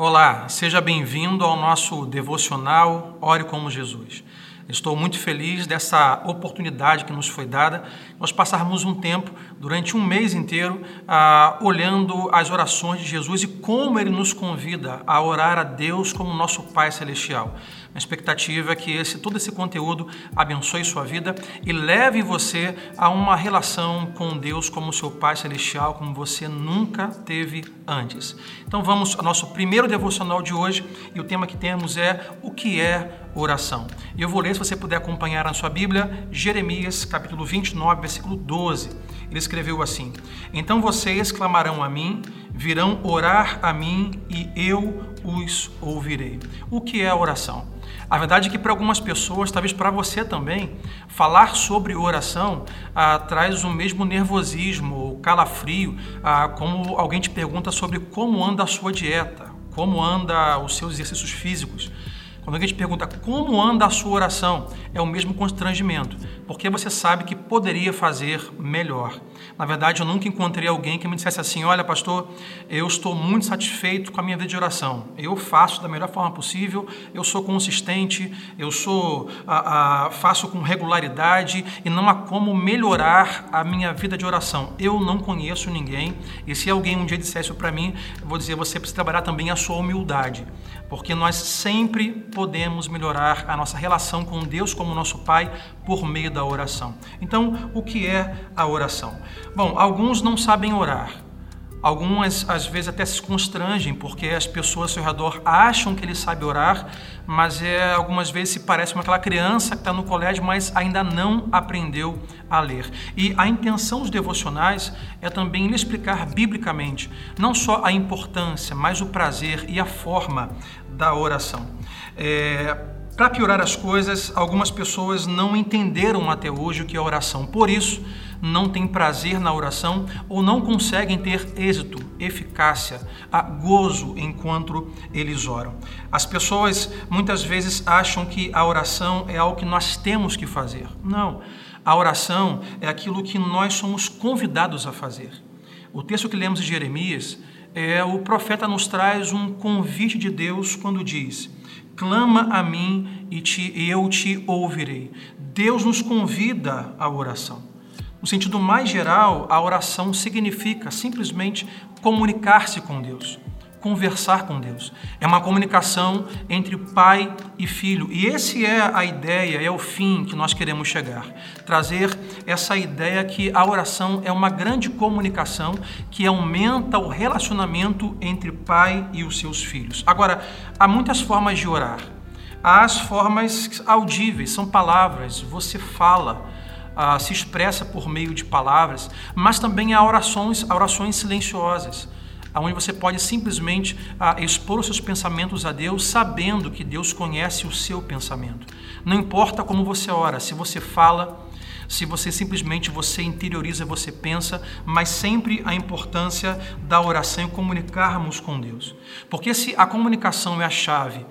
Olá, seja bem-vindo ao nosso devocional Ore como Jesus. Estou muito feliz dessa oportunidade que nos foi dada, nós passarmos um tempo, durante um mês inteiro, ah, olhando as orações de Jesus e como ele nos convida a orar a Deus como nosso Pai Celestial. A expectativa é que esse, todo esse conteúdo abençoe sua vida e leve você a uma relação com Deus como seu Pai Celestial, como você nunca teve antes. Então vamos ao nosso primeiro devocional de hoje e o tema que temos é o que é oração. E eu vou ler, se você puder acompanhar na sua Bíblia, Jeremias capítulo 29, versículo 12. Ele escreveu assim: Então vocês clamarão a mim, virão orar a mim e eu os ouvirei. O que é a oração? A verdade é que para algumas pessoas, talvez para você também, falar sobre oração ah, traz o mesmo nervosismo ou calafrio, ah, como alguém te pergunta sobre como anda a sua dieta, como anda os seus exercícios físicos. Quando alguém te pergunta como anda a sua oração, é o mesmo constrangimento, porque você sabe que poderia fazer melhor. Na verdade, eu nunca encontrei alguém que me dissesse assim: Olha, pastor, eu estou muito satisfeito com a minha vida de oração. Eu faço da melhor forma possível, eu sou consistente, eu sou a, a, faço com regularidade e não há como melhorar a minha vida de oração. Eu não conheço ninguém. E se alguém um dia dissesse para mim, eu vou dizer: você precisa trabalhar também a sua humildade, porque nós sempre podemos melhorar a nossa relação com Deus como nosso Pai por meio da oração. Então, o que é a oração? Bom, alguns não sabem orar. Algumas às vezes até se constrangem porque as pessoas ao seu redor acham que ele sabe orar, mas é, algumas vezes se parece com aquela criança que está no colégio, mas ainda não aprendeu a ler. E a intenção dos devocionais é também lhe explicar biblicamente não só a importância, mas o prazer e a forma da oração. É, Para piorar as coisas, algumas pessoas não entenderam até hoje o que é oração. Por isso, não têm prazer na oração ou não conseguem ter êxito, eficácia, gozo enquanto eles oram. As pessoas muitas vezes acham que a oração é algo que nós temos que fazer. Não. A oração é aquilo que nós somos convidados a fazer. O texto que lemos de Jeremias é o profeta nos traz um convite de Deus quando diz: clama a mim e, te, eu te ouvirei. Deus nos convida à oração. No sentido mais geral, a oração significa simplesmente comunicar-se com Deus, conversar com Deus. É uma comunicação entre pai e filho. E esse é a ideia, é o fim que nós queremos chegar. Trazer essa ideia que a oração é uma grande comunicação que aumenta o relacionamento entre pai e os seus filhos. Agora, há muitas formas de orar. Há as formas audíveis, são palavras, você fala ah, se expressa por meio de palavras, mas também há orações, orações silenciosas, onde você pode simplesmente ah, expor os seus pensamentos a Deus, sabendo que Deus conhece o seu pensamento. Não importa como você ora, se você fala, se você simplesmente você interioriza, você pensa, mas sempre a importância da oração e comunicarmos com Deus. Porque se a comunicação é a chave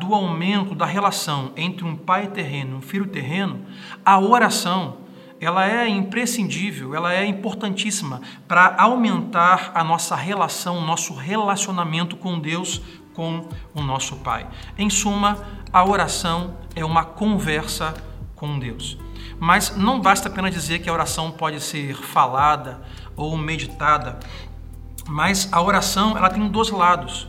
do aumento da relação entre um pai terreno e um filho terreno, a oração ela é imprescindível, ela é importantíssima para aumentar a nossa relação, o nosso relacionamento com Deus, com o nosso Pai. Em suma, a oração é uma conversa com Deus. Mas não basta apenas dizer que a oração pode ser falada ou meditada, mas a oração ela tem dois lados.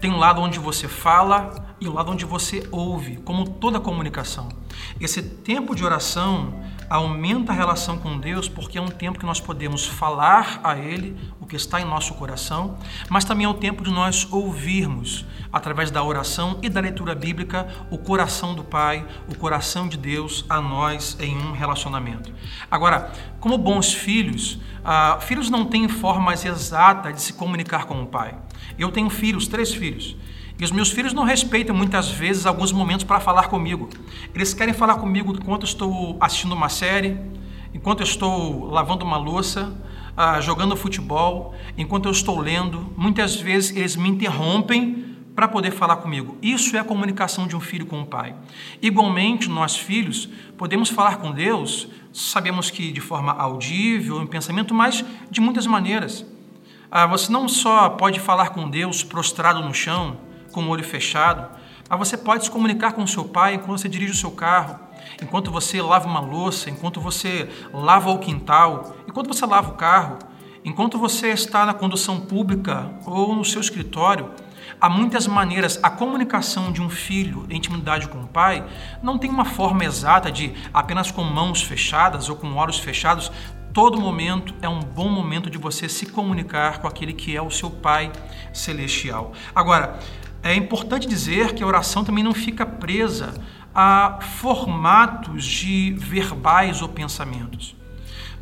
Tem um lado onde você fala e o um lado onde você ouve, como toda comunicação. Esse tempo de oração aumenta a relação com Deus porque é um tempo que nós podemos falar a Ele o que está em nosso coração, mas também é o tempo de nós ouvirmos, através da oração e da leitura bíblica, o coração do Pai, o coração de Deus a nós em um relacionamento. Agora, como bons filhos, ah, filhos não têm formas exatas de se comunicar com o Pai. Eu tenho filhos, três filhos. E os meus filhos não respeitam muitas vezes alguns momentos para falar comigo. Eles querem falar comigo enquanto estou assistindo uma série, enquanto estou lavando uma louça, ah, jogando futebol, enquanto eu estou lendo. Muitas vezes eles me interrompem para poder falar comigo. Isso é a comunicação de um filho com o pai. Igualmente, nós filhos podemos falar com Deus, sabemos que de forma audível, em pensamento, mas de muitas maneiras. Ah, você não só pode falar com Deus prostrado no chão, com o olho fechado, mas você pode se comunicar com seu pai enquanto você dirige o seu carro, enquanto você lava uma louça, enquanto você lava o quintal, enquanto você lava o carro, enquanto você está na condução pública ou no seu escritório. Há muitas maneiras. A comunicação de um filho em intimidade com o pai não tem uma forma exata de apenas com mãos fechadas ou com olhos fechados. Todo momento é um bom momento de você se comunicar com aquele que é o seu Pai celestial. Agora, é importante dizer que a oração também não fica presa a formatos de verbais ou pensamentos.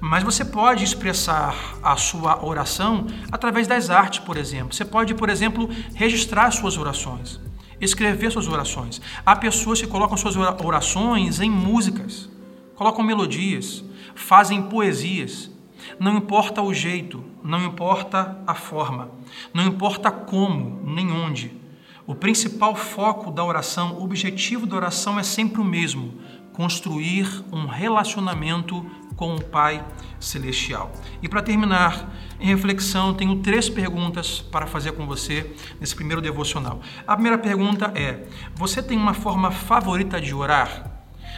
Mas você pode expressar a sua oração através das artes, por exemplo. Você pode, por exemplo, registrar suas orações, escrever suas orações. Há pessoas que colocam suas orações em músicas, colocam melodias, fazem poesias. Não importa o jeito, não importa a forma, não importa como nem onde. O principal foco da oração, o objetivo da oração é sempre o mesmo: construir um relacionamento com o Pai Celestial. E para terminar, em reflexão, tenho três perguntas para fazer com você nesse primeiro devocional. A primeira pergunta é: você tem uma forma favorita de orar?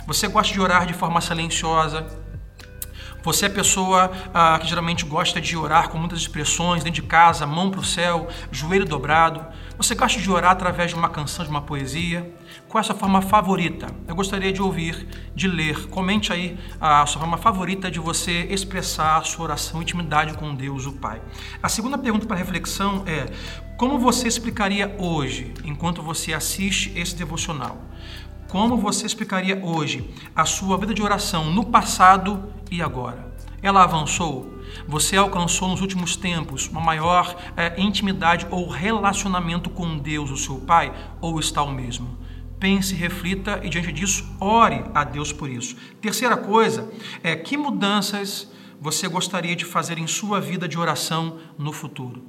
Você gosta de orar de forma silenciosa? Você é pessoa ah, que geralmente gosta de orar com muitas expressões, dentro de casa, mão para o céu, joelho dobrado. Você gosta de orar através de uma canção, de uma poesia. Qual é a sua forma favorita? Eu gostaria de ouvir, de ler. Comente aí a sua forma favorita de você expressar a sua oração, intimidade com Deus, o Pai. A segunda pergunta para reflexão é: como você explicaria hoje, enquanto você assiste esse devocional? Como você explicaria hoje a sua vida de oração no passado e agora? Ela avançou? Você alcançou nos últimos tempos uma maior é, intimidade ou relacionamento com Deus, o seu Pai, ou está o mesmo? Pense, reflita e, diante disso, ore a Deus por isso. Terceira coisa é que mudanças você gostaria de fazer em sua vida de oração no futuro?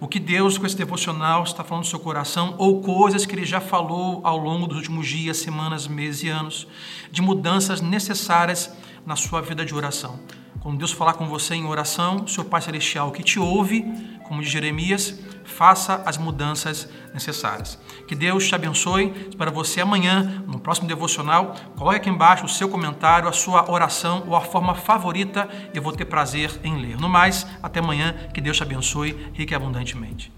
O que Deus, com esse devocional, está falando no seu coração, ou coisas que Ele já falou ao longo dos últimos dias, semanas, meses e anos, de mudanças necessárias na sua vida de oração. Quando Deus falar com você em oração, seu Pai Celestial que te ouve, como de Jeremias, faça as mudanças necessárias. Que Deus te abençoe. Para você amanhã, no próximo devocional, coloque aqui embaixo o seu comentário, a sua oração ou a forma favorita. Eu vou ter prazer em ler. No mais, até amanhã. Que Deus te abençoe rique e abundantemente.